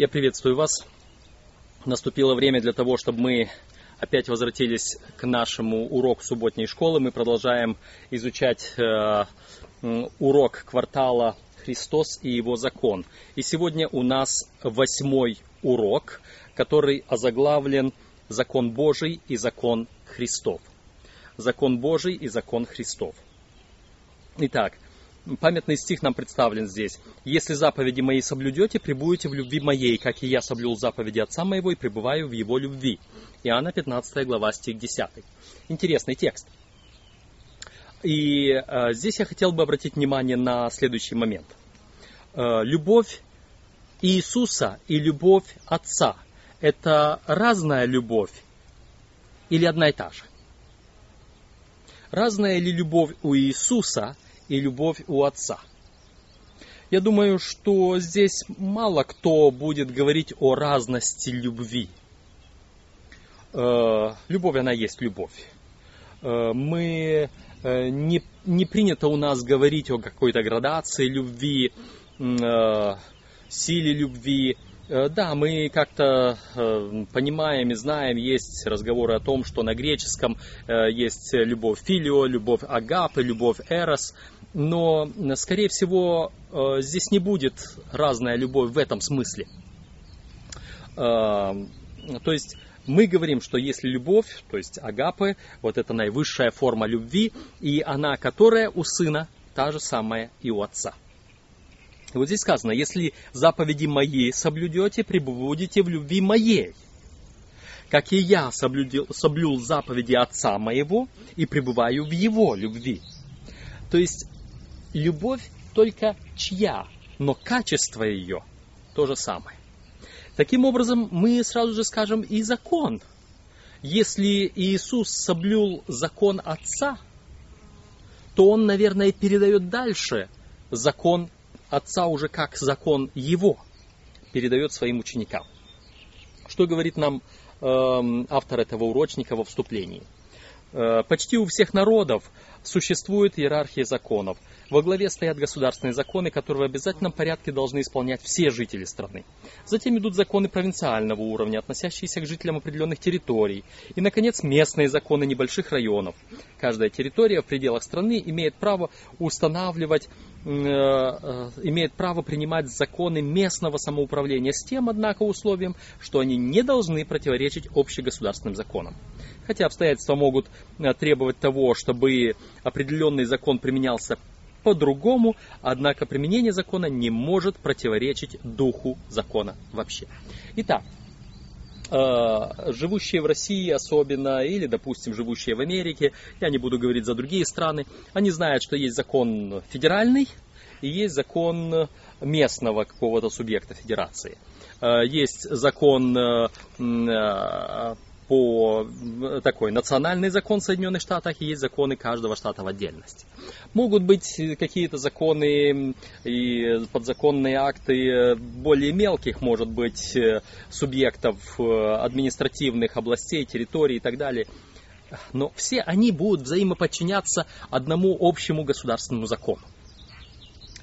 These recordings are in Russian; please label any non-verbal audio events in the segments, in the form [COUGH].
Я приветствую вас. Наступило время для того, чтобы мы опять возвратились к нашему уроку субботней школы. Мы продолжаем изучать э, урок квартала Христос и его закон. И сегодня у нас восьмой урок, который озаглавлен «Закон Божий и закон Христов». Закон Божий и закон Христов. Итак, памятный стих нам представлен здесь. «Если заповеди мои соблюдете, пребудете в любви моей, как и я соблюл заповеди Отца моего и пребываю в его любви». Иоанна 15 глава, стих 10. Интересный текст. И э, здесь я хотел бы обратить внимание на следующий момент. Э, любовь Иисуса и любовь Отца – это разная любовь или одна и та же? Разная ли любовь у Иисуса и любовь у Отца? Я думаю, что здесь мало кто будет говорить о разности любви. Э, любовь, она есть любовь. Э, мы э, не, не принято у нас говорить о какой-то градации любви, силе любви. Да, мы как-то понимаем и знаем, есть разговоры о том, что на греческом есть любовь филио, любовь агапы, любовь эрос, но, скорее всего, здесь не будет разная любовь в этом смысле. То есть мы говорим, что если любовь, то есть агапы, вот это наивысшая форма любви, и она, которая у сына, та же самая и у отца. Вот здесь сказано, если заповеди мои соблюдете, пребудете в любви моей. Как и я соблюдил, соблюл заповеди отца моего и пребываю в его любви. То есть любовь только чья, но качество ее то же самое. Таким образом, мы сразу же скажем и закон. Если Иисус соблюл закон Отца, то Он, наверное, передает дальше закон Отца уже как закон Его, передает своим ученикам. Что говорит нам э, автор этого урочника во вступлении? Э, почти у всех народов существует иерархия законов. Во главе стоят государственные законы, которые в обязательном порядке должны исполнять все жители страны. Затем идут законы провинциального уровня, относящиеся к жителям определенных территорий. И, наконец, местные законы небольших районов. Каждая территория в пределах страны имеет право устанавливать э, э, имеет право принимать законы местного самоуправления с тем, однако, условием, что они не должны противоречить общегосударственным законам. Хотя обстоятельства могут э, требовать того, чтобы определенный закон применялся по-другому, однако применение закона не может противоречить духу закона вообще. Итак, э, живущие в России особенно, или, допустим, живущие в Америке, я не буду говорить за другие страны, они знают, что есть закон федеральный и есть закон местного какого-то субъекта федерации. Э, есть закон по такой национальный закон Соединенных Штатов и есть законы каждого штата в отдельности. Могут быть какие-то законы и подзаконные акты более мелких, может быть, субъектов административных областей, территорий и так далее. Но все они будут взаимоподчиняться одному общему государственному закону.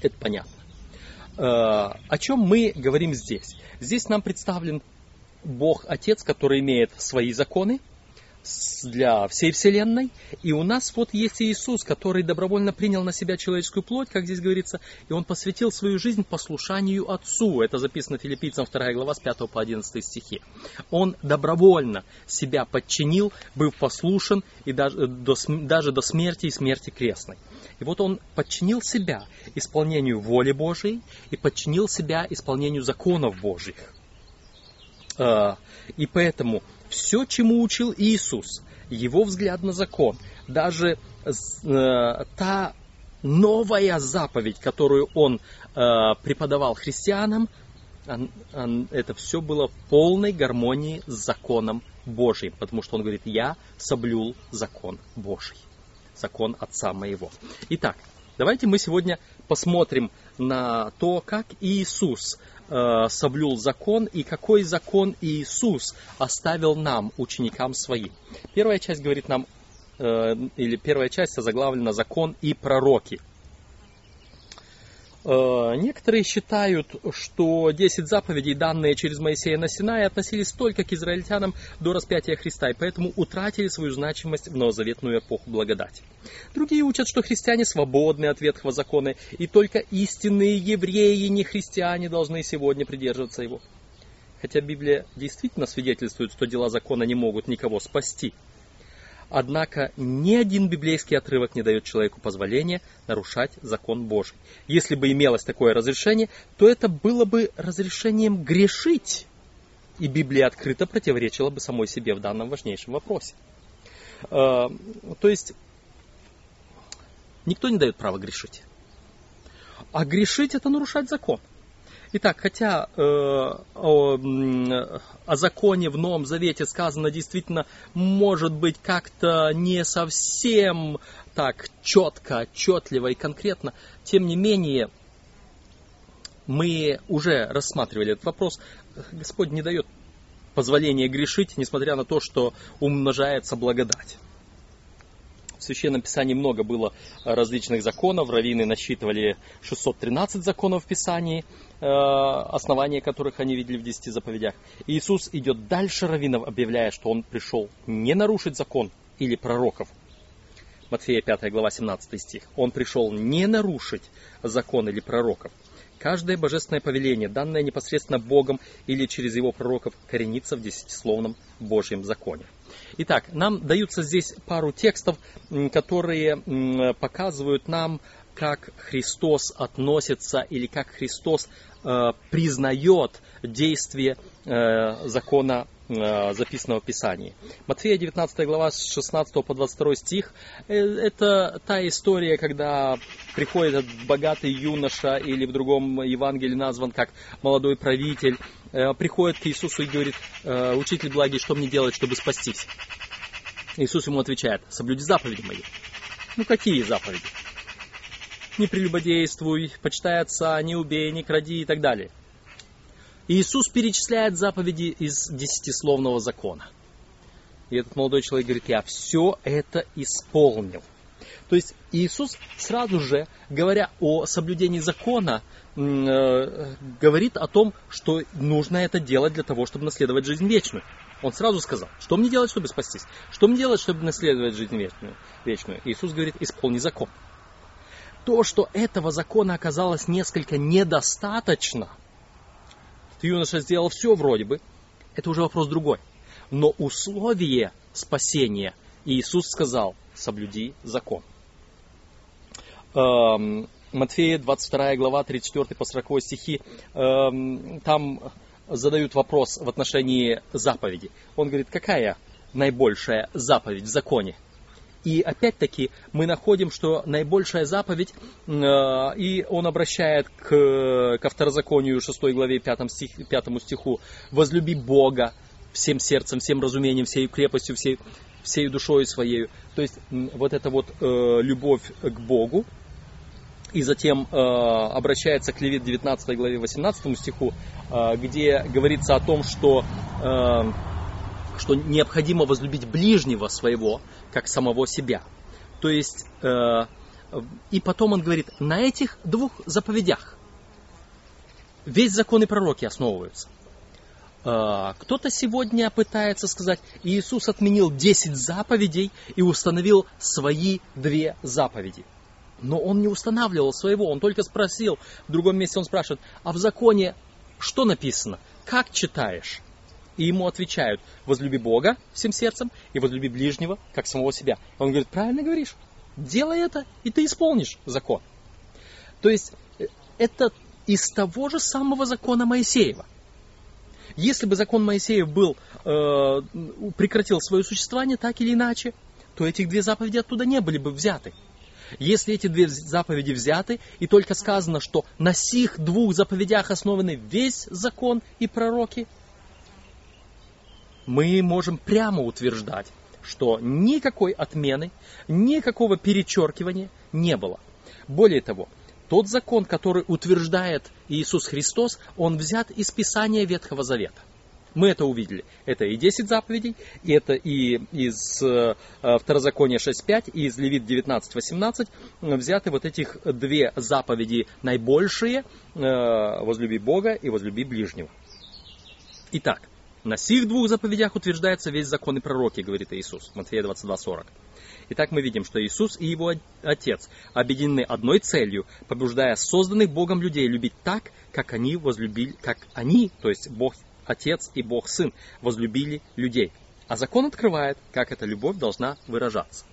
Это понятно. Э, о чем мы говорим здесь? Здесь нам представлен Бог Отец, который имеет свои законы для всей Вселенной. И у нас вот есть Иисус, который добровольно принял на себя человеческую плоть, как здесь говорится, и Он посвятил свою жизнь послушанию Отцу. Это записано филиппийцам 2 глава с 5 по 11 стихи. Он добровольно себя подчинил, был послушен и даже до, даже до смерти и смерти крестной. И вот он подчинил себя исполнению воли Божией и подчинил себя исполнению законов Божьих. А, и поэтому все, чему учил Иисус, его взгляд на закон, даже э, та новая заповедь, которую он э, преподавал христианам, это все было в полной гармонии с законом Божьим, потому что он говорит, я соблюл закон Божий, закон Отца моего. Итак, давайте мы сегодня посмотрим на то, как Иисус э, соблюл закон и какой закон Иисус оставил нам, ученикам своим. Первая часть говорит нам, э, или первая часть озаглавлена «Закон и пророки». Э, некоторые считают, что 10 заповедей, данные через Моисея на Синае, относились только к израильтянам до распятия Христа, и поэтому утратили свою значимость в новозаветную эпоху благодати. Другие учат, что христиане свободны от Ветхого закона, и только истинные евреи, не христиане, должны сегодня придерживаться его. Хотя Библия действительно свидетельствует, что дела закона не могут никого спасти – Однако ни один библейский отрывок не дает человеку позволения нарушать закон Божий. Если бы имелось такое разрешение, то это было бы разрешением грешить. И Библия открыто противоречила бы самой себе в данном важнейшем вопросе. Э, то есть, никто не дает права грешить. А грешить это нарушать закон. Итак, хотя э, о, о законе в Новом Завете сказано действительно, может быть, как-то не совсем так четко, отчетливо и конкретно, тем не менее, мы уже рассматривали этот вопрос. Господь не дает позволения грешить, несмотря на то, что умножается благодать. Священном Писании много было различных законов. Раввины насчитывали 613 законов в Писании, э, основания которых они видели в 10 заповедях. И Иисус идет дальше раввинов, объявляя, что Он пришел не нарушить закон или пророков. Матфея 5 глава 17 стих. Он пришел не нарушить закон или пророков. Каждое божественное повеление, данное непосредственно Богом или через его пророков, коренится в десятисловном Божьем законе. Итак, нам даются здесь пару текстов, которые показывают нам, как Христос относится или как Христос э, признает действие э, закона Э, записанного в Писании. Матфея 19 глава с 16 по 22 стих э, это та история, когда приходит богатый юноша или в другом Евангелии назван как молодой правитель, э, приходит к Иисусу и говорит, учитель благий, что мне делать, чтобы спастись? Иисус ему отвечает, соблюди заповеди мои. Ну какие заповеди? Не прелюбодействуй, почитай отца, не убей, не кради и так далее. Иисус перечисляет заповеди из десятисловного закона. И этот молодой человек говорит, я все это исполнил. То есть Иисус сразу же, говоря о соблюдении закона, э, говорит о том, что нужно это делать для того, чтобы наследовать жизнь вечную. Он сразу сказал, что мне делать, чтобы спастись? Что мне делать, чтобы наследовать жизнь вечную? вечную? Иисус говорит, исполни закон. То, что этого закона оказалось несколько недостаточно – юноша сделал все вроде бы, это уже вопрос другой. Но условие спасения Иисус сказал, соблюди закон. Эм, Матфея 22 глава 34 по 40 стихи, эм, там задают вопрос в отношении заповеди. Он говорит, какая наибольшая заповедь в законе? И опять-таки мы находим, что наибольшая заповедь, э, и он обращает к, ко второзаконию 6 главе 5, стих, 5 стиху, «Возлюби Бога всем сердцем, всем разумением, всей крепостью, всей, всей душой своей». То есть вот эта вот э, любовь к Богу, и затем э, обращается к Левит 19 главе 18 стиху, э, где говорится о том, что э, что необходимо возлюбить ближнего своего, как самого себя. То есть, э, и потом он говорит, на этих двух заповедях весь закон и пророки основываются. Э, кто-то сегодня пытается сказать, Иисус отменил 10 заповедей и установил свои две заповеди. Но он не устанавливал своего, он только спросил, в другом месте он спрашивает, а в законе что написано? Как читаешь? И ему отвечают, возлюби Бога всем сердцем и возлюби ближнего, как самого себя. Он говорит, правильно говоришь, делай это, и ты исполнишь закон. То есть, э, это из того же самого закона Моисеева. Если бы закон Моисеев был, э, прекратил свое существование так или иначе, то этих две заповеди оттуда не были бы взяты. Если эти две заповеди взяты, и только сказано, что на сих двух заповедях основаны весь закон и пророки, мы можем прямо утверждать, что никакой отмены, никакого перечеркивания не было. Более того, тот закон, который утверждает Иисус Христос, он взят из Писания Ветхого Завета. Мы это увидели. Это и 10 заповедей, и это и из э, Второзакония 6.5, и из Левит 19.18 взяты вот этих две заповеди наибольшие, э, возлюби Бога и возлюби ближнего. Итак, на сих двух заповедях утверждается весь закон и пророки, говорит Иисус, Матфея 22.40. Итак, мы видим, что Иисус и его Отец объединены одной целью, побуждая созданных Богом людей любить так, как они возлюбили, как они, то есть Бог Отец и Бог Сын, возлюбили людей. А закон открывает, как эта любовь должна выражаться.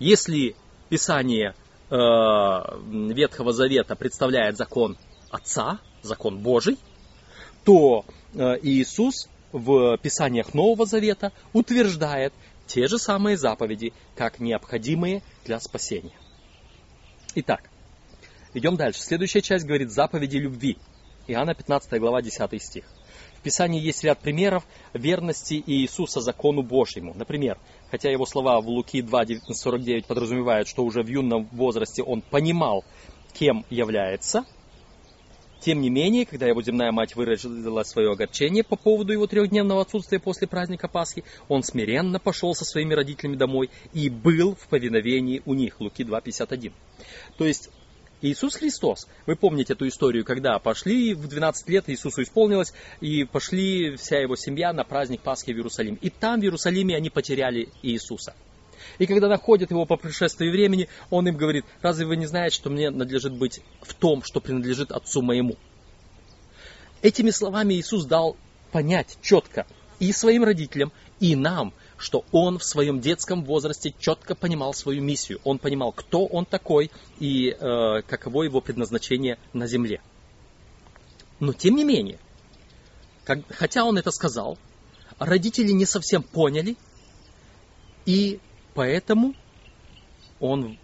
Если Писание э, Ветхого Завета представляет закон Отца, закон Божий, то э, Иисус в Писаниях Нового Завета утверждает те же самые заповеди, как необходимые для спасения. Итак, идем дальше. Следующая часть говорит заповеди любви. Иоанна 15 глава 10 стих. В Писании есть ряд примеров верности Иисуса закону Божьему. Например, хотя его слова в Луки 2.49 подразумевают, что уже в юном возрасте он понимал, кем является – тем не менее, когда его земная мать выразила свое огорчение по поводу его трехдневного отсутствия после праздника Пасхи, он смиренно пошел со своими родителями домой и был в повиновении у них. Луки 2.51. То есть Иисус Христос, вы помните эту историю, когда пошли в 12 лет, Иисусу исполнилось, и пошли вся его семья на праздник Пасхи в Иерусалим. И там, в Иерусалиме, они потеряли Иисуса. И когда находят его по пришествии времени, он им говорит, разве вы не знаете, что мне надлежит быть в том, что принадлежит отцу моему? Этими словами Иисус дал понять четко и своим родителям, и нам, что он в своем детском возрасте четко понимал свою миссию. Он понимал, кто он такой и э, каково его предназначение на земле. Но тем не менее, как, хотя он это сказал, родители не совсем поняли и Поэтому он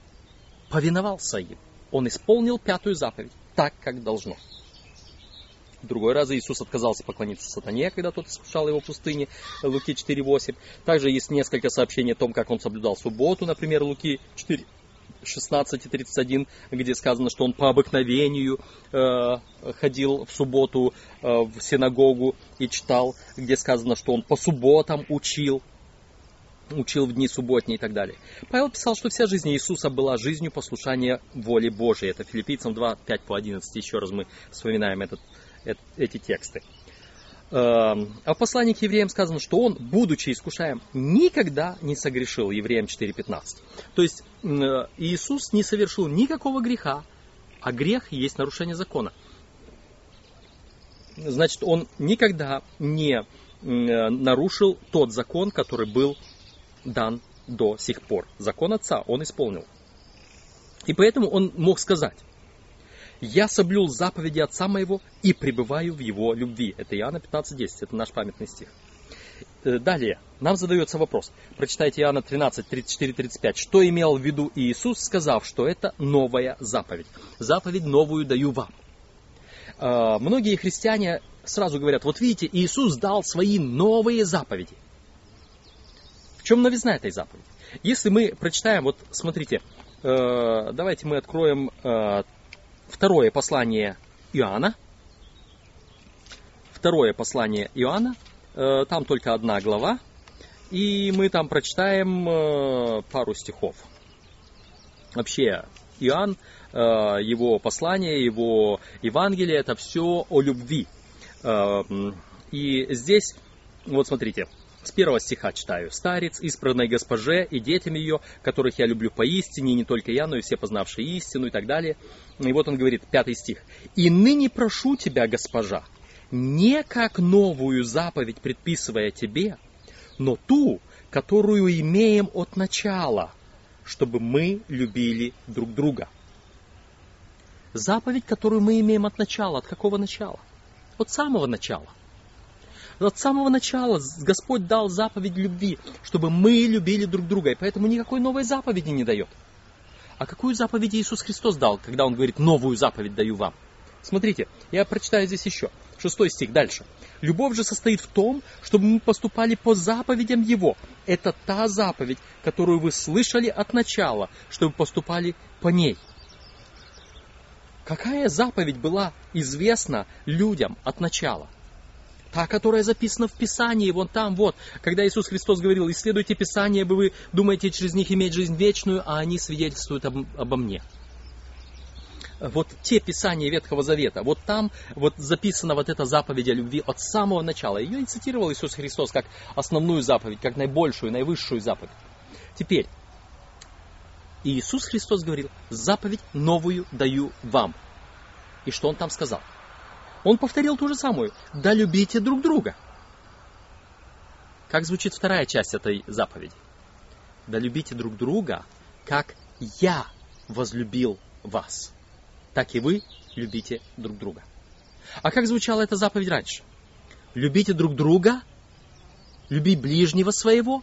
повиновался им. Он исполнил пятую заповедь так, как должно. В другой раз Иисус отказался поклониться сатане, когда тот искушал его в пустыне, Луки 4.8. Также есть несколько сообщений о том, как он соблюдал субботу, например, Луки 4, 16 и 31, где сказано, что он по обыкновению э, ходил в субботу э, в синагогу и читал, где сказано, что он по субботам учил учил в дни субботние и так далее. Павел писал, что вся жизнь Иисуса была жизнью послушания воле Божией. Это филиппийцам 2, 5 по 11. Еще раз мы вспоминаем этот, эти тексты. Эм, а в послании к евреям сказано, что он, будучи искушаем, никогда не согрешил. Евреям 4.15. То есть э, Иисус не совершил никакого греха, а грех есть нарушение закона. Значит, он никогда не э, нарушил тот закон, который был дан до сих пор. Закон отца он исполнил. И поэтому он мог сказать, я соблюл заповеди отца моего и пребываю в его любви. Это Иоанна 15.10, это наш памятный стих. Э, далее, нам задается вопрос. Прочитайте Иоанна 13, 34, 35. Что имел в виду Иисус, сказав, что это новая заповедь? Заповедь новую даю вам. Э, многие христиане сразу говорят, вот видите, Иисус дал свои новые заповеди. В чем новизна этой заповеди? Если мы прочитаем, вот смотрите, э, давайте мы откроем э, второе послание Иоанна. Второе послание Иоанна, э, там только одна глава, и мы там прочитаем э, пару стихов. Вообще, Иоанн, э, его послание, его Евангелие, это все о любви. Э, и здесь, вот смотрите, с первого стиха читаю. «Старец, избранной госпоже и детям ее, которых я люблю поистине, и не только я, но и все познавшие истину» и так далее. И вот он говорит, пятый стих. «И ныне прошу тебя, госпожа, не как новую заповедь предписывая тебе, но ту, которую имеем от начала, чтобы мы любили друг друга». Заповедь, которую мы имеем от начала. От какого начала? От самого начала – от самого начала Господь дал заповедь любви, чтобы мы любили друг друга, и поэтому никакой новой заповеди не дает. А какую заповедь Иисус Христос дал, когда Он говорит, новую заповедь даю вам? Смотрите, я прочитаю здесь еще. Шестой стих дальше. Любовь же состоит в том, чтобы мы поступали по заповедям Его. Это та заповедь, которую вы слышали от начала, чтобы поступали по ней. Какая заповедь была известна людям от начала? Та, которая записана в Писании, вон там, вот, когда Иисус Христос говорил, исследуйте Писание, бы вы думаете через них иметь жизнь вечную, а они свидетельствуют об, обо мне. Вот те Писания Ветхого Завета, вот там вот записана вот эта заповедь о любви от самого начала. Ее и цитировал Иисус Христос как основную заповедь, как наибольшую, наивысшую заповедь. Теперь, Иисус Христос говорил, заповедь новую даю вам. И что Он там сказал? Он повторил ту же самую. Да любите друг друга. Как звучит вторая часть этой заповеди? Да любите друг друга, как я возлюбил вас. Так и вы любите друг друга. А как звучала эта заповедь раньше? Любите друг друга, люби ближнего своего,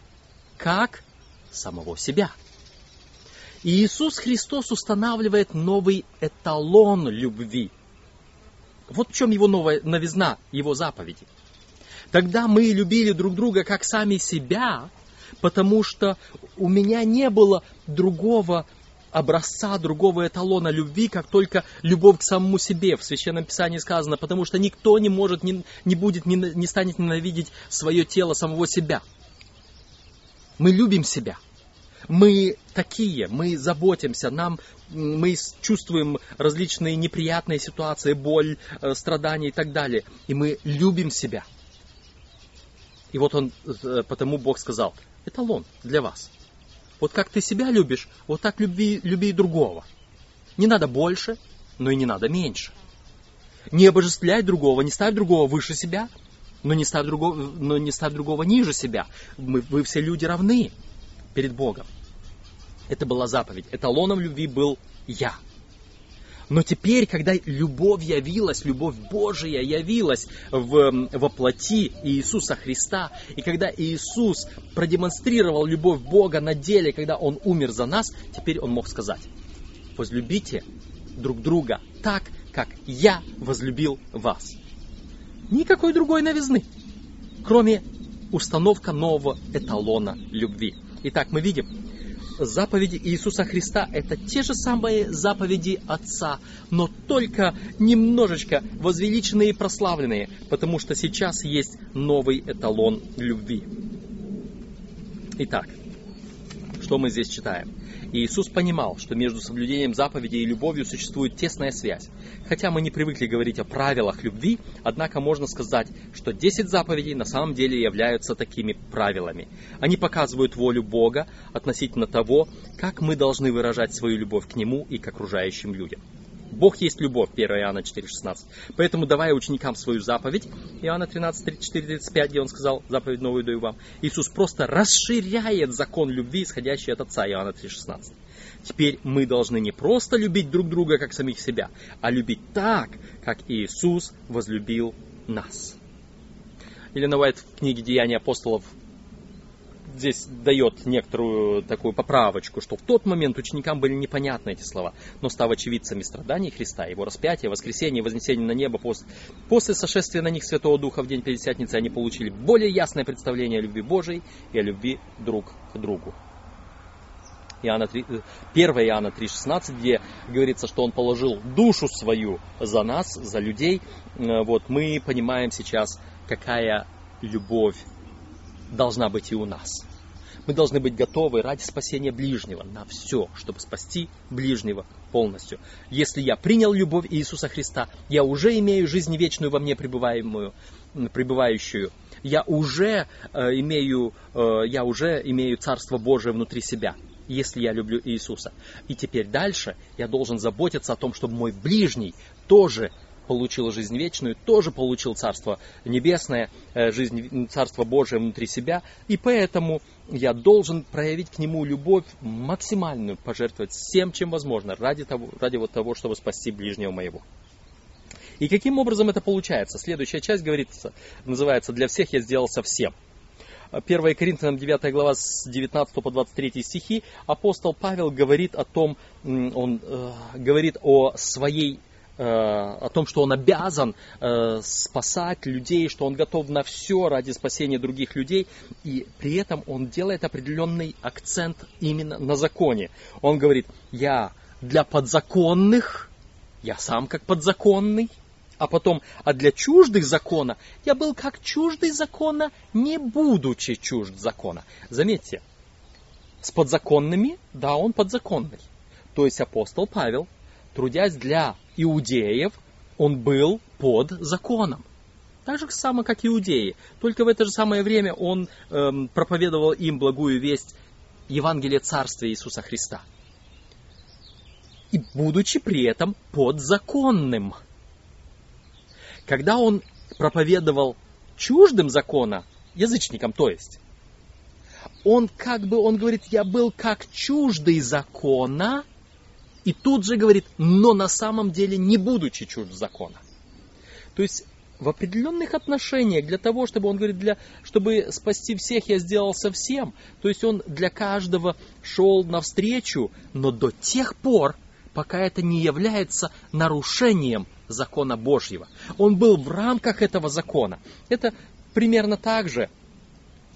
как самого себя. И Иисус Христос устанавливает новый эталон любви – вот в чем его новая новизна, его заповеди. Тогда мы любили друг друга как сами себя, потому что у меня не было другого образца, другого эталона любви, как только любовь к самому себе. В Священном Писании сказано, потому что никто не может, не, не будет, не, не станет ненавидеть свое тело, самого себя. Мы любим себя – мы такие, мы заботимся, нам, мы чувствуем различные неприятные ситуации, боль, э, страдания и так далее. И мы любим себя. И вот он, э, потому Бог сказал, эталон для вас. Вот как ты себя любишь, вот так люби, люби и другого. Не надо больше, но и не надо меньше. Не обожествляй другого, не ставь другого выше себя, но не ставь другого, но не ставь другого ниже себя. Мы, вы все люди равны перед Богом. Это была заповедь. Эталоном любви был я. Но теперь, когда любовь явилась, любовь Божия явилась в, во плоти Иисуса Христа, и когда Иисус продемонстрировал любовь Бога на деле, когда Он умер за нас, теперь Он мог сказать, возлюбите друг друга так, как я возлюбил вас. Никакой другой новизны, кроме установка нового эталона любви. Итак, мы видим, заповеди Иисуса Христа – это те же самые заповеди Отца, но только немножечко возвеличенные и прославленные, потому что сейчас есть новый эталон любви. Итак, что мы здесь читаем? Иисус понимал, что между соблюдением заповедей и любовью существует тесная связь. Хотя мы не привыкли говорить о правилах любви, однако можно сказать, что 10 заповедей на самом деле являются такими правилами. Они показывают волю Бога относительно того, как мы должны выражать свою любовь к Нему и к окружающим людям. Бог есть любовь, 1 Иоанна 4,16. Поэтому давая ученикам свою заповедь, Иоанна 13, 34, 35, где он сказал, заповедь новую даю вам, Иисус просто расширяет закон любви, исходящий от Отца, Иоанна 3,16. Теперь мы должны не просто любить друг друга, как самих себя, а любить так, как Иисус возлюбил нас. Или Уайт в книге «Деяния апостолов» здесь дает некоторую такую поправочку, что в тот момент ученикам были непонятны эти слова, но став очевидцами страданий Христа, его распятия, воскресения, вознесения на небо, после, после сошествия на них Святого Духа в день Пятидесятницы, они получили более ясное представление о любви Божией и о любви друг к другу. Иоанна 3, 1 Иоанна 3,16, где говорится, что Он положил душу свою за нас, за людей. Э, вот мы понимаем сейчас, какая любовь должна быть и у нас. Мы должны быть готовы ради спасения ближнего на все, чтобы спасти ближнего полностью. Если я принял любовь Иисуса Христа, я уже имею жизнь вечную во мне пребываемую, пребывающую. Я уже, э, имею, э, я уже имею Царство Божие внутри себя если я люблю Иисуса. И теперь дальше я должен заботиться о том, чтобы мой ближний тоже получил жизнь вечную, тоже получил Царство Небесное, э, жизнь, Царство Божие внутри себя, и поэтому я должен проявить к нему любовь максимальную, пожертвовать всем, чем возможно, ради того, ради вот того, чтобы спасти ближнего моего. И каким образом это получается? Следующая часть говорится, называется «Для всех я сделал совсем». 1 Коринфянам 9 глава с 19 по 23 стихи апостол Павел говорит о том, он э, говорит о своей о том, что он обязан э, спасать людей, что он готов на все ради спасения других людей, и при этом он делает определенный акцент именно на законе. Он говорит, я для подзаконных, я сам как подзаконный, А потом, а для чуждых закона я был как чуждый закона, не будучи чужд закона. Заметьте, с подзаконными, да, он подзаконный. То есть апостол Павел, трудясь для иудеев, он был под законом. Так же самое, как иудеи. Только в это же самое время он эм, проповедовал им благую весть Евангелия Царствия Иисуса Христа. И будучи при этом подзаконным. Когда он проповедовал чуждым закона, язычникам то есть, он как бы, он говорит, я был как чуждый закона, и тут же говорит, но на самом деле не будучи чужд закона. То есть в определенных отношениях, для того, чтобы, он говорит, для, чтобы спасти всех, я сделал совсем. То есть он для каждого шел навстречу, но до тех пор, пока это не является нарушением закона Божьего. Он был в рамках этого закона. Это примерно так же,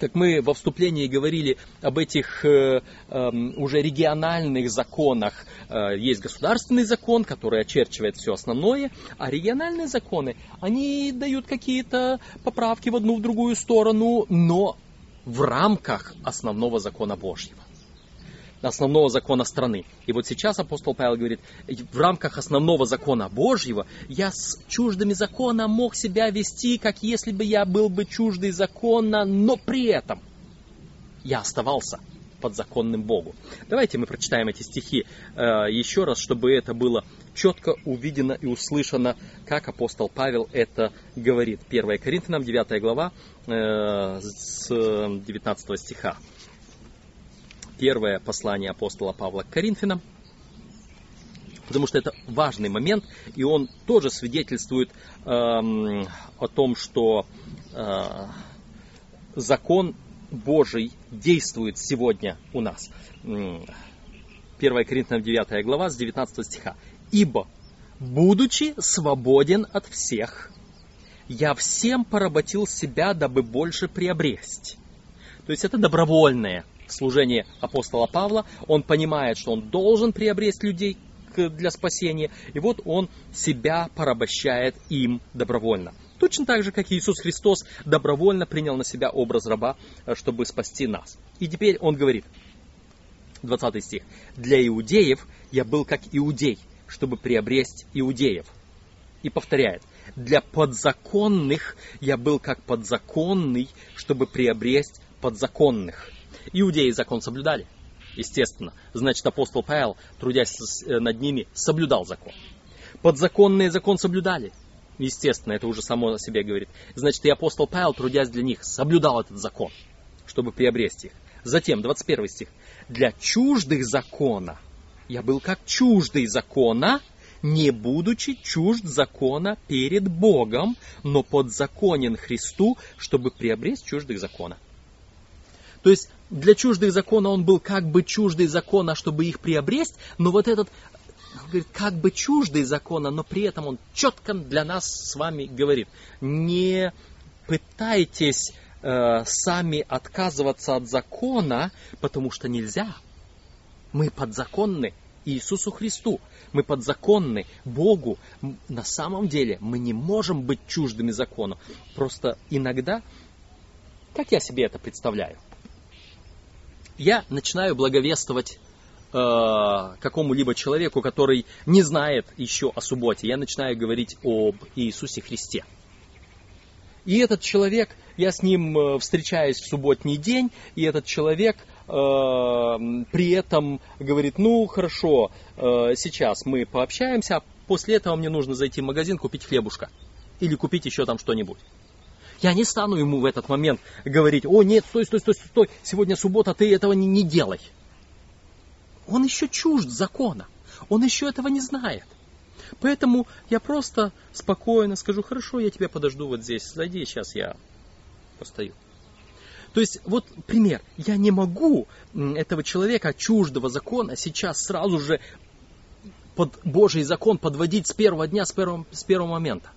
как мы во вступлении говорили об этих э, э, уже региональных законах, э, есть государственный закон, который очерчивает все основное, а региональные законы, они дают какие-то поправки в одну, в другую сторону, но в рамках основного закона Божьего основного закона страны. И вот сейчас апостол Павел говорит, в рамках основного закона Божьего я с чуждыми закона мог себя вести, как если бы я был бы чуждый закона, но при этом я оставался подзаконным Богу. Давайте мы прочитаем эти стихи э, еще раз, чтобы это было четко увидено и услышано, как апостол Павел это говорит. 1 Коринфянам, 9 глава, э, с 19 стиха первое послание апостола Павла к Коринфянам, потому что это важный момент, и он тоже свидетельствует эм, о том, что э, закон Божий действует сегодня у нас. 1 Коринфянам 9 глава с 19 стиха. «Ибо, будучи свободен от всех, я всем поработил себя, дабы больше приобрести». То есть это добровольное служение апостола Павла, он понимает, что он должен приобрести людей для спасения, и вот он себя порабощает им добровольно. Точно так же, как Иисус Христос добровольно принял на себя образ раба, э, чтобы спасти нас. И теперь он говорит, 20 стих, «Для иудеев я был как иудей, чтобы приобрести иудеев». И повторяет, «Для подзаконных я был как подзаконный, чтобы приобрести подзаконных». Иудеи закон соблюдали, естественно. Значит, апостол Павел, трудясь э, над ними, соблюдал закон. Подзаконные закон соблюдали. Естественно, это уже само о себе говорит. Значит, и апостол Павел, трудясь для них, соблюдал этот закон, чтобы приобрести их. Затем, 21 стих. Для чуждых закона я был как чуждый закона, не будучи чужд закона перед Богом, но подзаконен Христу, чтобы приобрести чуждых закона. То есть для чуждых закона он был как бы чуждый закона, чтобы их приобрести, но вот этот говорит, как бы чуждый закона, но при этом он четко для нас с вами говорит, не пытайтесь э, сами отказываться от закона, потому что нельзя. Мы подзаконны Иисусу Христу. Мы подзаконны Богу. На самом деле мы не можем быть чуждыми закону. Просто иногда, как я себе это представляю, я начинаю благовествовать э, какому-либо человеку, который не знает еще о субботе. Я начинаю говорить об Иисусе Христе. И этот человек, я с ним э, встречаюсь в субботний день, и этот человек э, при этом говорит, ну хорошо, э, сейчас мы пообщаемся, а после этого мне нужно зайти в магазин, купить хлебушка или купить еще там что-нибудь. Я не стану ему в этот момент говорить, о нет, стой, стой, стой, стой, сегодня суббота, ты этого не, не делай. Он еще чужд закона, он еще этого не знает. Поэтому я просто спокойно скажу, хорошо, я тебя подожду вот здесь, зайди, сейчас я постою. То есть, вот пример. Я не могу этого человека, чуждого закона, сейчас сразу же под Божий закон подводить с первого дня, с первого, с первого момента.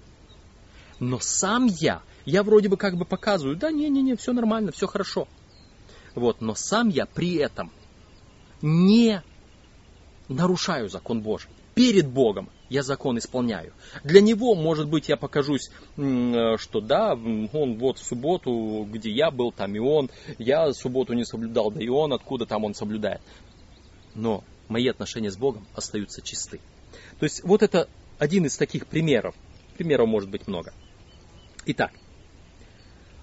Но сам я я вроде бы как бы показываю, да, не-не-не, все нормально, все хорошо. Вот, но сам я при этом не нарушаю закон Божий. перед Богом я закон исполняю. Для него, может быть, я покажусь, э, что да, он вот в субботу, где я был, там и он, я субботу не соблюдал, да и он, откуда там он соблюдает. Но мои отношения с Богом остаются чисты. То есть вот это один из таких примеров. Примеров может быть много. Итак,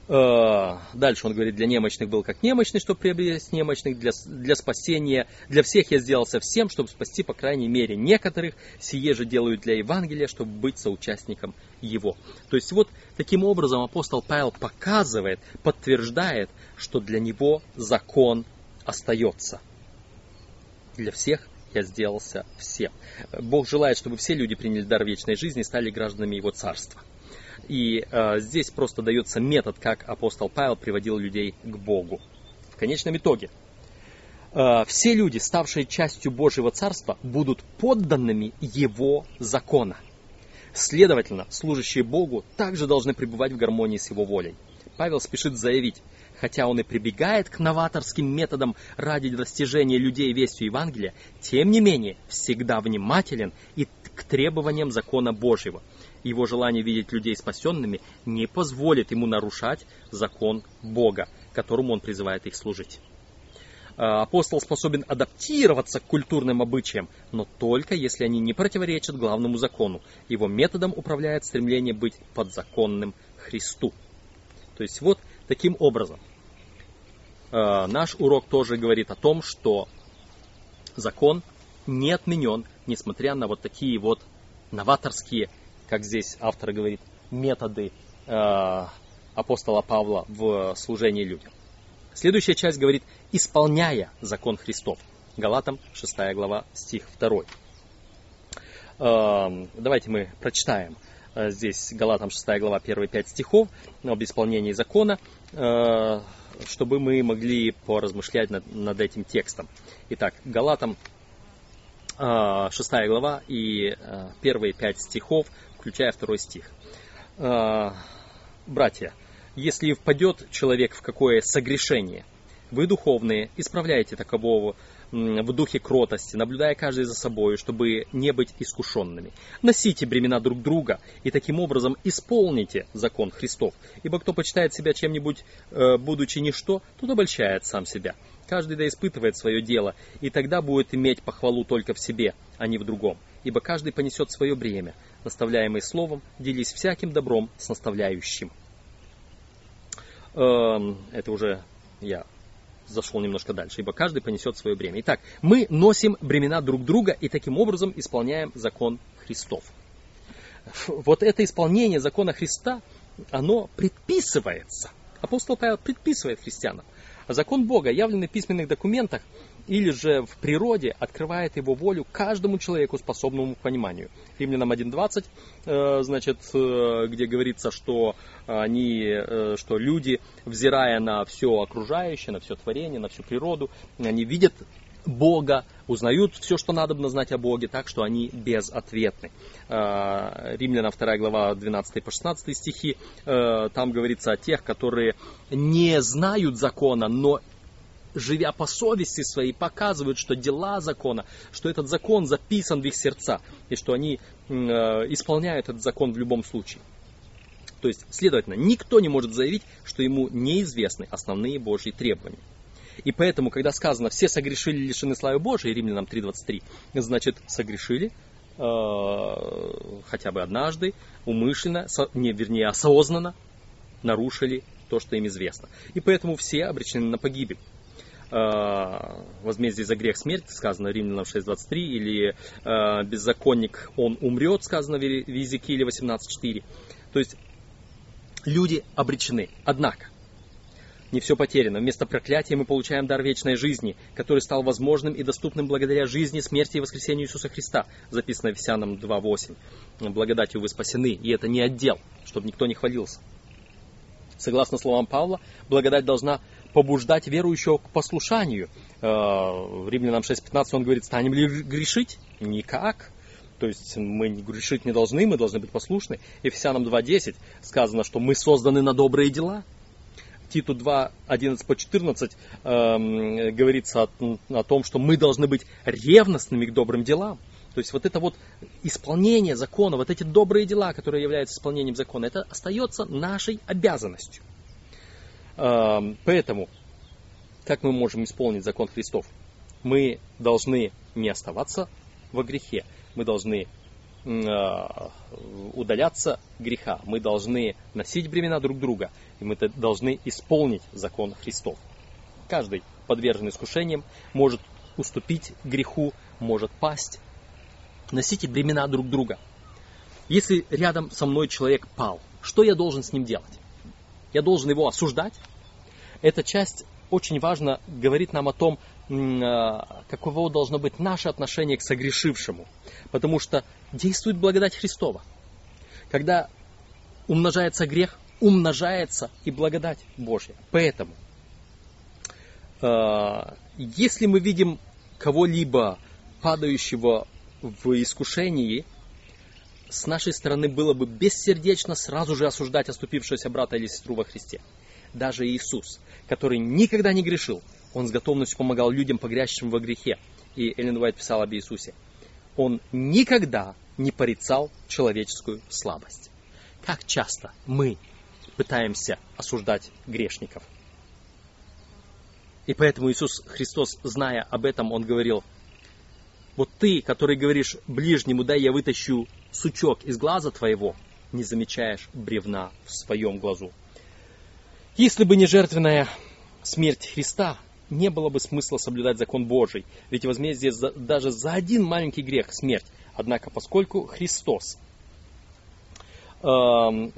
дальше он говорит, для немощных был как немощный, чтобы приобрести немощных, для, для спасения, для всех я сделался всем, чтобы спасти, по крайней мере, некоторых, сие же делают для Евангелия, чтобы быть соучастником его. То есть вот таким образом апостол Павел показывает, подтверждает, что для него закон остается. Для всех я сделался всем. Бог желает, чтобы все люди приняли дар вечной жизни и стали гражданами его царства. И э, здесь просто дается метод, как апостол Павел приводил людей к Богу. В конечном итоге, э, все люди, ставшие частью Божьего Царства, будут подданными Его закона. Следовательно, служащие Богу также должны пребывать в гармонии с Его волей. Павел спешит заявить, хотя он и прибегает к новаторским методам ради достижения людей вестью Евангелия, тем не менее всегда внимателен и к требованиям закона Божьего – его желание видеть людей спасенными не позволит ему нарушать закон Бога, которому он призывает их служить. А, апостол способен адаптироваться к культурным обычаям, но только если они не противоречат главному закону. Его методом управляет стремление быть подзаконным Христу. То есть вот таким образом а, наш урок тоже говорит о том, что закон не отменен, несмотря на вот такие вот новаторские как здесь автор говорит, методы э, апостола Павла в служении людям. Следующая часть говорит, исполняя закон Христов. Галатам 6 глава, стих 2. Э, давайте мы прочитаем э, здесь Галатам 6 глава, первые 5 стихов об исполнении закона, э, чтобы мы могли поразмышлять над, над этим текстом. Итак, Галатам 6 глава и первые 5 стихов включая второй стих. А, братья, если впадет человек в какое согрешение, вы духовные, исправляйте такового в духе кротости, наблюдая каждый за собой, чтобы не быть искушенными. Носите бремена друг друга и таким образом исполните закон Христов. Ибо кто почитает себя чем-нибудь, э, будучи ничто, тот обольщает сам себя. Каждый да испытывает свое дело, и тогда будет иметь похвалу только в себе, а не в другом. Ибо каждый понесет свое бремя наставляемый словом, делись всяким добром с наставляющим. Эм, это уже я зашел немножко дальше, ибо каждый понесет свое бремя. Итак, мы носим бремена друг друга и таким образом исполняем закон Христов. Вот это исполнение закона Христа, оно предписывается. Апостол Павел предписывает христианам. Закон Бога, явленный в письменных документах, или же в природе открывает его волю каждому человеку, способному к пониманию. Римлянам 1.20, э, значит, э, где говорится, что они, э, что люди, взирая на все окружающее, на все творение, на всю природу, они видят Бога, узнают все, что надо знать о Боге, так что они безответны. Римлянам 2 глава 12 по 16 стихи, там говорится о тех, которые не знают закона, но живя по совести своей, показывают, что дела закона, что этот закон записан в их сердца, и что они э, исполняют этот закон в любом случае. То есть, следовательно, никто не может заявить, что ему неизвестны основные Божьи требования. И поэтому, когда сказано, все согрешили, лишены славы Божией, Римлянам 3.23, значит, согрешили, э, хотя бы однажды, умышленно, не, вернее, осознанно нарушили то, что им известно. И поэтому все обречены на погибель. Э, возмездие за грех смерть, сказано Римлянам 6.23, или э, беззаконник, он умрет, сказано в Иезекииле 18.4. То есть люди обречены. Однако, не все потеряно. Вместо проклятия мы получаем дар вечной жизни, который стал возможным и доступным благодаря жизни, смерти и воскресению Иисуса Христа, записано в Ефесянам 2.8. Благодатью вы спасены, и это не отдел, чтобы никто не хвалился. Согласно словам Павла, благодать должна побуждать верующего к послушанию. Э, в Римлянам 6.15 он говорит, станем ли грешить? Никак. То есть мы грешить не должны, мы должны быть послушны. Ефесянам 2.10 сказано, что мы созданы на добрые дела. Титу 2, 11 по 14 э, говорится о, о том, что мы должны быть ревностными к добрым делам. То есть вот это вот исполнение закона, вот эти добрые дела, которые являются исполнением закона, это остается нашей обязанностью. Поэтому, как мы можем исполнить закон Христов? Мы должны не оставаться во грехе, мы должны удаляться греха, мы должны носить бремена друг друга, и мы должны исполнить закон Христов. Каждый подвержен искушениям может уступить греху, может пасть. Носите бремена друг друга. Если рядом со мной человек пал, что я должен с ним делать? Я должен его осуждать? Эта часть очень важно говорит нам о том, а, каково должно быть наше отношение к согрешившему. Потому что действует благодать Христова. Когда умножается грех, умножается и благодать Божья. Поэтому, а, если мы видим кого-либо падающего в искушении, с нашей стороны было бы бессердечно сразу же осуждать оступившегося брата или сестру во Христе. Даже Иисус, который никогда не грешил, он с готовностью помогал людям, погрязшим во грехе. И Эллен Уайт писал об Иисусе. Он никогда не порицал человеческую слабость. Как часто мы пытаемся осуждать грешников. И поэтому Иисус Христос, зная об этом, Он говорил, вот ты, который говоришь ближнему, дай я вытащу сучок из глаза твоего, не замечаешь бревна в своем глазу. Если бы не жертвенная смерть Христа, не было бы смысла соблюдать закон Божий, ведь возмездие за, даже за один маленький грех – смерть. Однако, поскольку Христос э,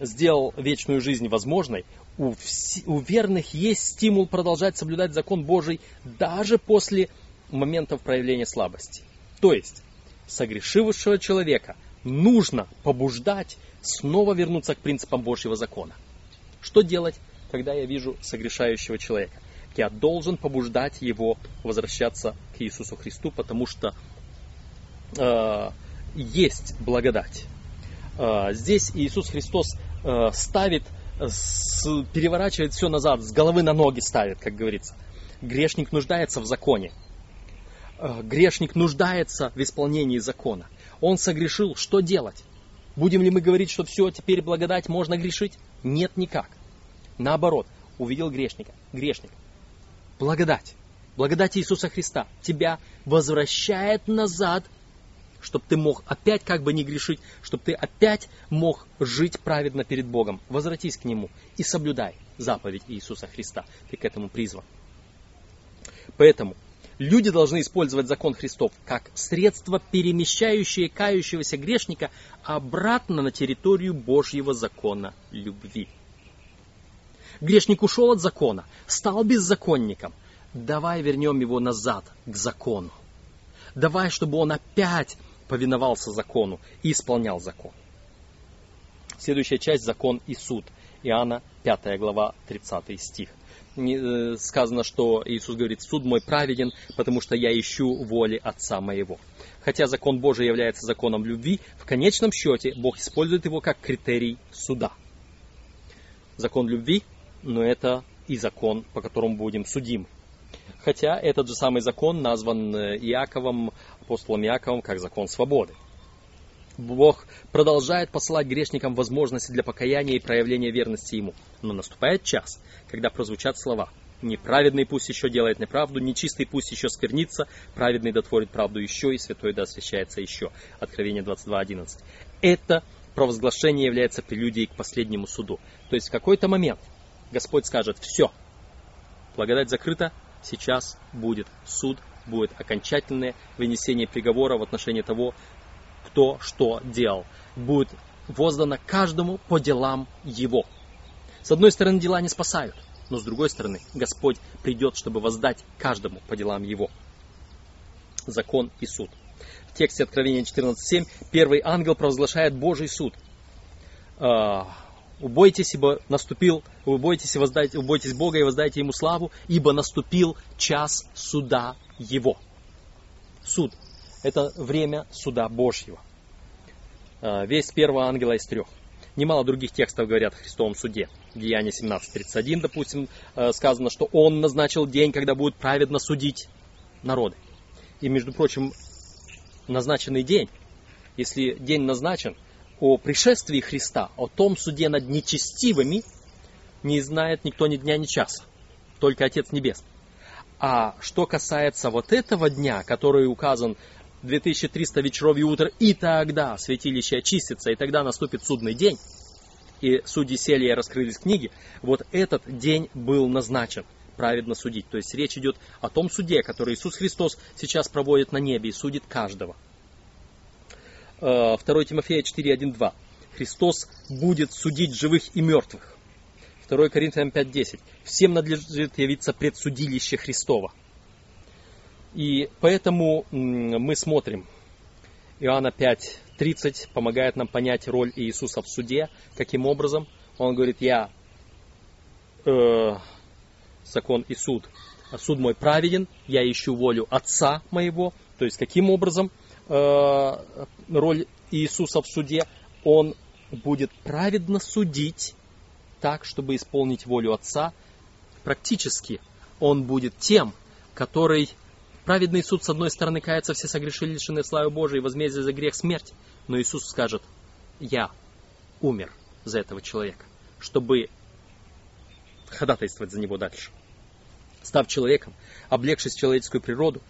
сделал вечную жизнь возможной, у, вс- у верных есть стимул продолжать соблюдать закон Божий даже после моментов проявления слабости. То есть, согрешившего человека нужно побуждать снова вернуться к принципам Божьего закона. Что делать, когда я вижу согрешающего человека? Я должен побуждать его возвращаться к Иисусу Христу, потому что э, есть благодать. Э, здесь Иисус Христос э, ставит, с, переворачивает все назад, с головы на ноги ставит, как говорится. Грешник нуждается в законе. Э, грешник нуждается в исполнении закона. Он согрешил, что делать? Будем ли мы говорить, что все, теперь благодать, можно грешить? Нет, никак. Наоборот, увидел грешника. Грешник, благодать, благодать Иисуса Христа тебя возвращает назад, чтобы ты мог опять как бы не грешить, чтобы ты опять мог жить праведно перед Богом. Возвратись к Нему и соблюдай заповедь Иисуса Христа. Ты к этому призван. Поэтому люди должны использовать закон Христов как средство, перемещающее кающегося грешника обратно на территорию Божьего закона любви. Грешник ушел от закона, стал беззаконником. Давай вернем его назад к закону. Давай, чтобы он опять повиновался закону и исполнял закон. Следующая часть – закон и суд. Иоанна 5 глава 30 стих. Э, сказано, что Иисус говорит, суд мой праведен, потому что я ищу воли Отца моего. Хотя закон Божий является законом любви, в конечном счете Бог использует его как критерий суда. Закон любви но это и закон, по которому будем судим. Хотя этот же самый закон назван э, Иаковом, апостолом Иаковом, как закон свободы. Бог продолжает посылать грешникам возможности для покаяния и проявления верности Ему. Но наступает час, когда прозвучат слова «Неправедный пусть еще делает неправду, нечистый пусть еще сквернится, праведный дотворит правду еще, и святой да освящается еще». Откровение 22.11. Это провозглашение является прелюдией к последнему суду. То есть в какой-то момент – Господь скажет, все, благодать закрыта, сейчас будет суд, будет окончательное вынесение приговора в отношении того, кто что делал. Будет воздано каждому по делам его. С одной стороны, дела не спасают, но с другой стороны, Господь придет, чтобы воздать каждому по делам его. Закон и суд. В тексте Откровения 14.7 первый ангел провозглашает Божий суд. Убойтесь, ибо наступил, убойтесь, и воздайте, убойтесь Бога и воздайте Ему славу, ибо наступил час суда Его. Суд – это время суда Божьего. А, весь первого ангела из трех. Немало других текстов говорят о Христовом суде. Деяние 17.31, допустим, а, сказано, что Он назначил день, когда будет праведно судить народы. И, между прочим, назначенный день, если день назначен, о пришествии Христа, о том суде над нечестивыми, не знает никто ни дня, ни часа, только Отец Небес. А что касается вот этого дня, который указан 2300 вечеров и утр, и тогда святилище очистится, и тогда наступит судный день, и судьи сели и раскрылись книги, вот этот день был назначен праведно судить. То есть речь идет о том суде, который Иисус Христос сейчас проводит на небе и судит каждого. 2 э, Тимофея 4.1.2. Христос будет судить живых и мертвых. 2 Коринфянам 5.10. Всем надлежит явиться предсудилище Христова. И поэтому мы смотрим. Иоанна 5.30 помогает нам понять роль Иисуса в суде. Каким образом? Он говорит, я э, закон и суд. Суд мой праведен, я ищу волю Отца моего. То есть, каким образом роль Иисуса в суде? Он будет праведно судить так, чтобы исполнить волю Отца. Практически он будет тем, который праведный суд, с одной стороны, кается, все согрешили, лишены славы Божией, возмездие за грех смерть. Но Иисус скажет, я умер за этого человека, чтобы ходатайствовать за него дальше. Став человеком, облегшись в человеческую природу,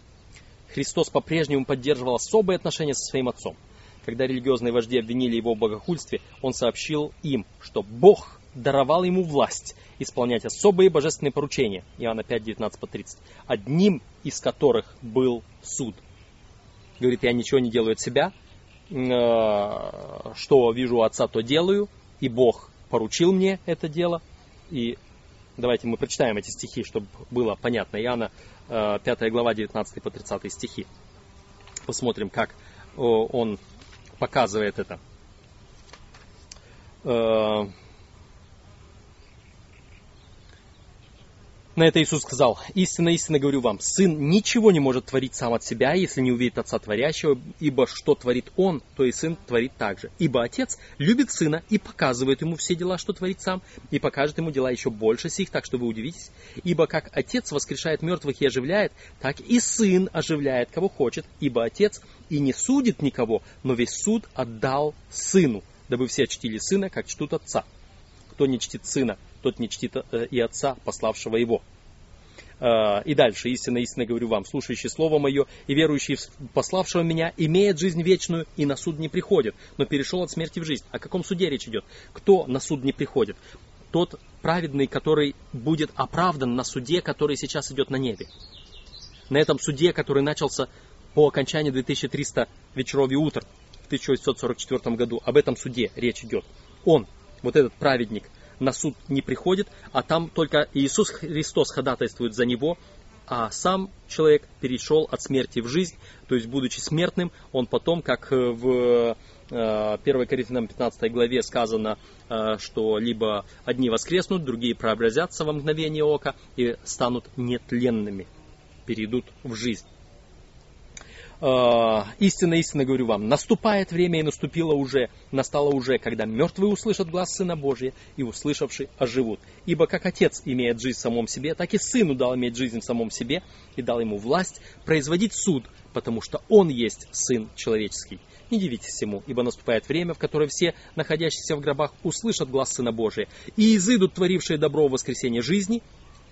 Христос по-прежнему поддерживал особые отношения со своим Отцом. Когда религиозные вожди обвинили его в богохульстве, он сообщил им, что Бог даровал ему власть исполнять особые божественные поручения. Иоанна 5, 19 по 30. Одним из которых был суд. Говорит, я ничего не делаю от себя, э, что вижу у отца, то делаю, и Бог поручил мне это дело, и Давайте мы прочитаем эти стихи, чтобы было понятно. Иоанна, 5 э, глава, 19 по 30 стихи. Посмотрим, как он показывает это. На это Иисус сказал, истинно, истинно говорю вам, сын ничего не может творить сам от себя, если не увидит отца творящего, ибо что творит он, то и сын творит также. Ибо отец любит сына и показывает ему все дела, что творит сам, и покажет ему дела еще больше сих, так что вы удивитесь. Ибо как отец воскрешает мертвых и оживляет, так и сын оживляет, кого хочет, ибо отец и не судит никого, но весь суд отдал сыну, дабы все чтили сына, как чтут отца. Кто не чтит сына, тот не чтит э, и Отца, пославшего его. Э, и дальше, истинно, истинно говорю вам, слушающий Слово Мое и верующий в пославшего Меня имеет жизнь вечную и на суд не приходит, но перешел от смерти в жизнь. О каком суде речь идет? Кто на суд не приходит? Тот праведный, который будет оправдан на суде, который сейчас идет на небе. На этом суде, который начался по окончании 2300 вечеров и утр в 1844 году. Об этом суде речь идет. Он, вот этот праведник, на суд не приходит, а там только Иисус Христос ходатайствует за него, а сам человек перешел от смерти в жизнь, то есть будучи смертным, он потом, как в 1 э, Коринфянам 15 главе сказано, э, что либо одни воскреснут, другие преобразятся во мгновение ока и станут нетленными, перейдут в жизнь. Э, истинно, истинно говорю вам, наступает время и наступило уже, настало уже, когда мертвые услышат глаз Сына Божия и услышавшие оживут. Ибо как Отец имеет жизнь в самом себе, так и Сыну дал иметь жизнь в самом себе и дал ему власть производить суд, потому что Он есть Сын человеческий. Не дивитесь ему, ибо наступает время, в которое все, находящиеся в гробах, услышат глаз Сына Божия и изыдут творившие добро в воскресенье жизни,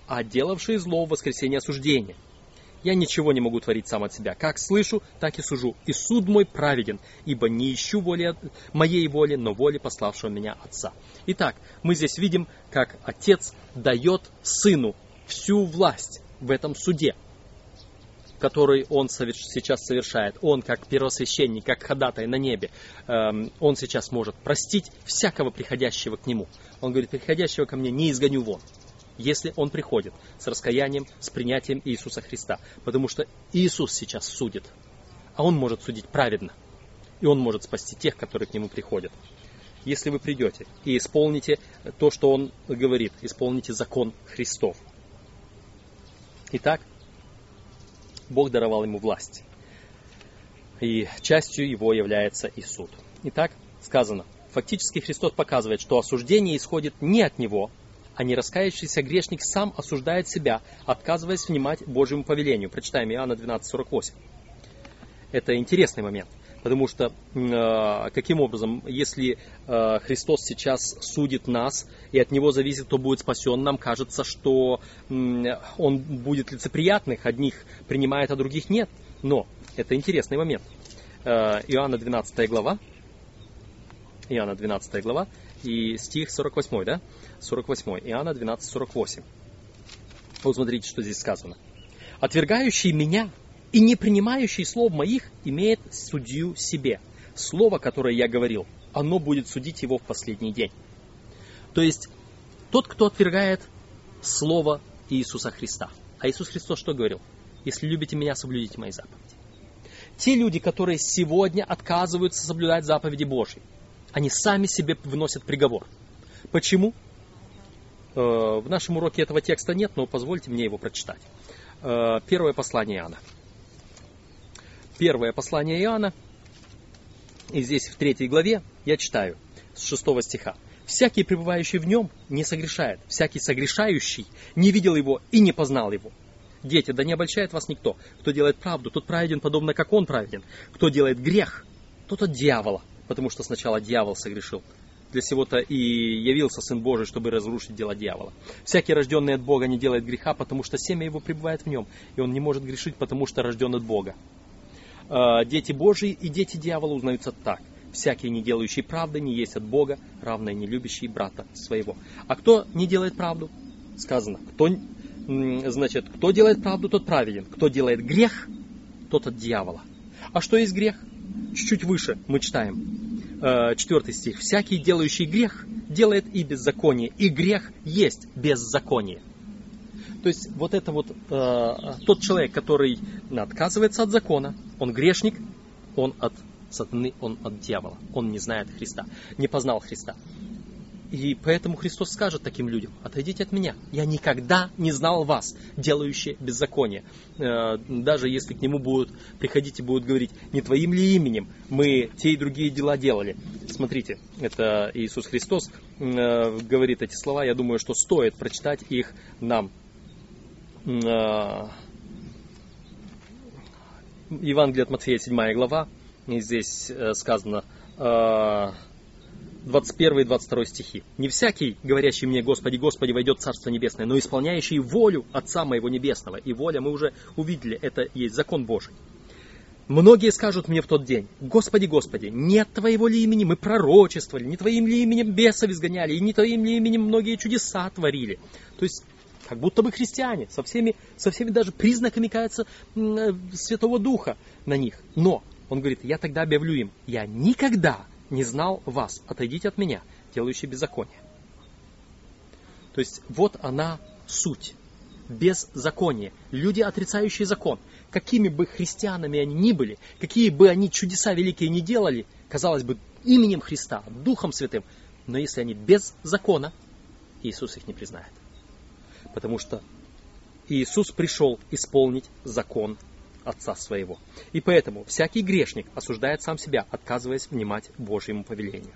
а делавшие зло в воскресенье осуждения. Я ничего не могу творить сам от себя. Как слышу, так и сужу. И суд мой праведен, ибо не ищу воли, моей воли, но воли пославшего меня Отца. Итак, мы здесь видим, как Отец дает Сыну всю власть в этом суде, который он сейчас совершает. Он, как первосвященник, как ходатай на небе, эм, он сейчас может простить всякого приходящего к нему. Он говорит, приходящего ко мне не изгоню вон если он приходит с раскаянием, с принятием Иисуса Христа. Потому что Иисус сейчас судит, а Он может судить праведно. И Он может спасти тех, которые к Нему приходят. Если вы придете и исполните то, что Он говорит, исполните закон Христов. Итак, Бог даровал ему власть. И частью его является и суд. Итак, сказано, фактически Христос показывает, что осуждение исходит не от Него, а не раскаявшийся грешник сам осуждает себя, отказываясь внимать Божьему повелению. Прочитаем Иоанна 12:48. это интересный момент. Потому что э, каким образом, если э, Христос сейчас судит нас, и от Него зависит, кто будет спасен, нам кажется, что э, Он будет лицеприятных, одних принимает, а других нет. Но это интересный момент. Э, Иоанна 12 глава, Иоанна 12 глава и стих 48, да? 48. Иоанна 12, 48. Вот смотрите, что здесь сказано. «Отвергающий меня и не принимающий слов моих имеет судью себе. Слово, которое я говорил, оно будет судить его в последний день». То есть, тот, кто отвергает слово Иисуса Христа. А Иисус Христос что говорил? Если любите меня, соблюдите мои заповеди. Те люди, которые сегодня отказываются соблюдать заповеди Божьи, они сами себе выносят приговор. Почему? Э, в нашем уроке этого текста нет, но позвольте мне его прочитать. Э, первое послание Иоанна. Первое послание Иоанна, и здесь в третьей главе я читаю с шестого стиха. «Всякий, пребывающий в нем, не согрешает. Всякий согрешающий не видел его и не познал его. Дети, да не обольщает вас никто. Кто делает правду, тот праведен, подобно как он праведен. Кто делает грех, тот от дьявола, потому что сначала дьявол согрешил. Для сего-то и явился Сын Божий, чтобы разрушить дело дьявола. Всякий, рожденный от Бога, не делает греха, потому что семя его пребывает в нем, и он не может грешить, потому что рожден от Бога. А, дети Божии и дети дьявола узнаются так. Всякий, не делающий правды, не есть от Бога, равно не любящий брата своего. А кто не делает правду? Сказано, кто, значит, кто делает правду, тот праведен. Кто делает грех, тот от дьявола. А что есть грех? Чуть-чуть выше мы читаем. Э, четвертый стих. «Всякий, делающий грех, делает и беззаконие, и грех есть беззаконие». То есть вот это вот э, тот человек, который отказывается от закона, он грешник, он от сатаны, он от дьявола, он не знает Христа, не познал Христа. И поэтому Христос скажет таким людям, отойдите от меня, я никогда не знал вас, делающие беззаконие. Э, даже если к нему будут приходить и будут говорить, не твоим ли именем мы те и другие дела делали. Смотрите, это Иисус Христос э, говорит эти слова, я думаю, что стоит прочитать их нам. Э, Евангелие от Матфея, 7 глава, и здесь сказано, 21 и 22 стихи. «Не всякий, говорящий мне, Господи, Господи, войдет в Царство Небесное, но исполняющий волю Отца Моего Небесного». И воля, мы уже увидели, это есть закон Божий. Многие скажут мне в тот день, Господи, Господи, нет Твоего ли имени мы пророчествовали, не Твоим ли именем бесов изгоняли, и не Твоим ли именем многие чудеса творили. То есть, как будто бы христиане, со всеми, со всеми даже признаками, кажется, э, Святого Духа на них. Но, он говорит, я тогда объявлю им, я никогда не знал вас, отойдите от меня, делающий беззаконие. То есть вот она суть. Беззаконие. Люди, отрицающие закон. Какими бы христианами они ни были, какие бы они чудеса великие ни делали, казалось бы, именем Христа, Духом Святым, но если они без закона, Иисус их не признает. Потому что Иисус пришел исполнить закон Отца своего. И поэтому всякий грешник осуждает сам себя, отказываясь внимать Божьему повелению.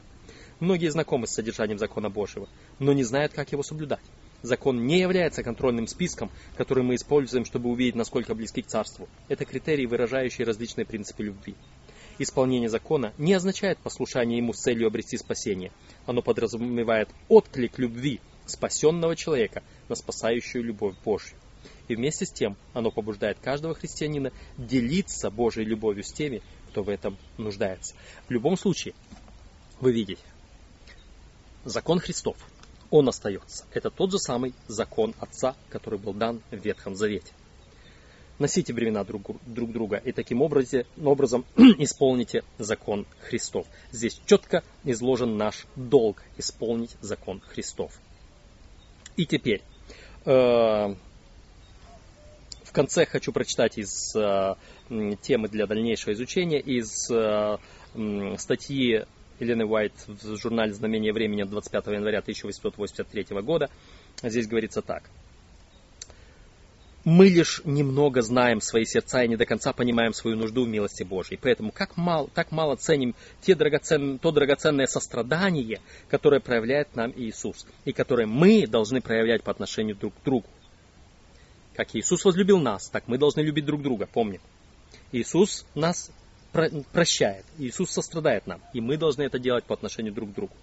Многие знакомы с содержанием закона Божьего, но не знают, как его соблюдать. Закон не является контрольным списком, который мы используем, чтобы увидеть, насколько близки к Царству. Это критерии, выражающие различные принципы любви. Исполнение закона не означает послушание ему с целью обрести спасение. Оно подразумевает отклик любви спасенного человека на спасающую любовь Божью. И вместе с тем оно побуждает каждого христианина делиться Божьей любовью с теми, кто в этом нуждается. В любом случае, вы видите, закон Христов, он остается. Это тот же самый закон Отца, который был дан в Ветхом Завете. Носите бремена друг, друг друга и таким образом, образом [CLEARS THROAT] исполните закон Христов. Здесь четко изложен наш долг исполнить закон Христов. И теперь, э, в конце хочу прочитать из э, темы для дальнейшего изучения, из э, статьи Елены Уайт в журнале «Знамение времени» 25 января 1883 года. Здесь говорится так. Мы лишь немного знаем свои сердца и не до конца понимаем свою нужду в милости Божьей. Поэтому как мало, так мало ценим те драгоцен, то драгоценное сострадание, которое проявляет нам Иисус, и которое мы должны проявлять по отношению друг к другу. Как Иисус возлюбил нас, так мы должны любить друг друга, помни. Иисус нас прощает, Иисус сострадает нам, и мы должны это делать по отношению друг к другу.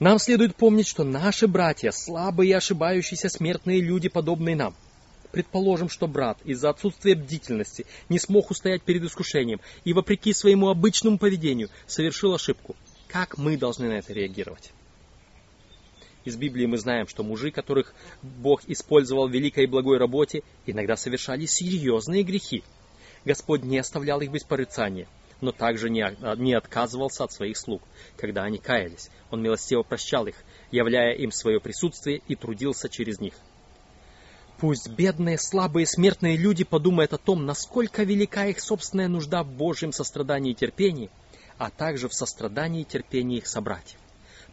Нам следует помнить, что наши братья, слабые и ошибающиеся смертные люди, подобные нам. Предположим, что брат из-за отсутствия бдительности не смог устоять перед искушением и, вопреки своему обычному поведению, совершил ошибку. Как мы должны на это реагировать? Из Библии мы знаем, что мужи, которых Бог использовал в великой и благой работе, иногда совершали серьезные грехи. Господь не оставлял их без порицания но также не, не отказывался от своих слуг, когда они каялись. Он милостиво прощал их, являя им свое присутствие и трудился через них. Пусть бедные, слабые, смертные люди подумают о том, насколько велика их собственная нужда в Божьем сострадании и терпении, а также в сострадании и терпении их собратьев.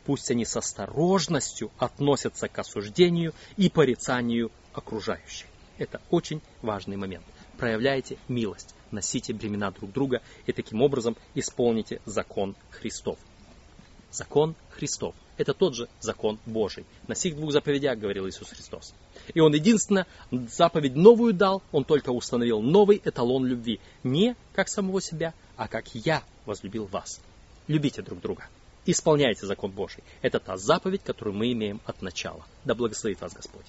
Пусть они с осторожностью относятся к осуждению и порицанию окружающих. Это очень важный момент. Проявляйте милость носите бремена друг друга и таким образом исполните закон Христов. Закон Христов. Это тот же закон Божий. На сих двух заповедях говорил Иисус Христос. И Он единственно заповедь новую дал, Он только установил новый эталон любви. Не как самого себя, а как я возлюбил вас. Любите друг друга. Исполняйте закон Божий. Это та заповедь, которую мы имеем от начала. Да благословит вас Господь.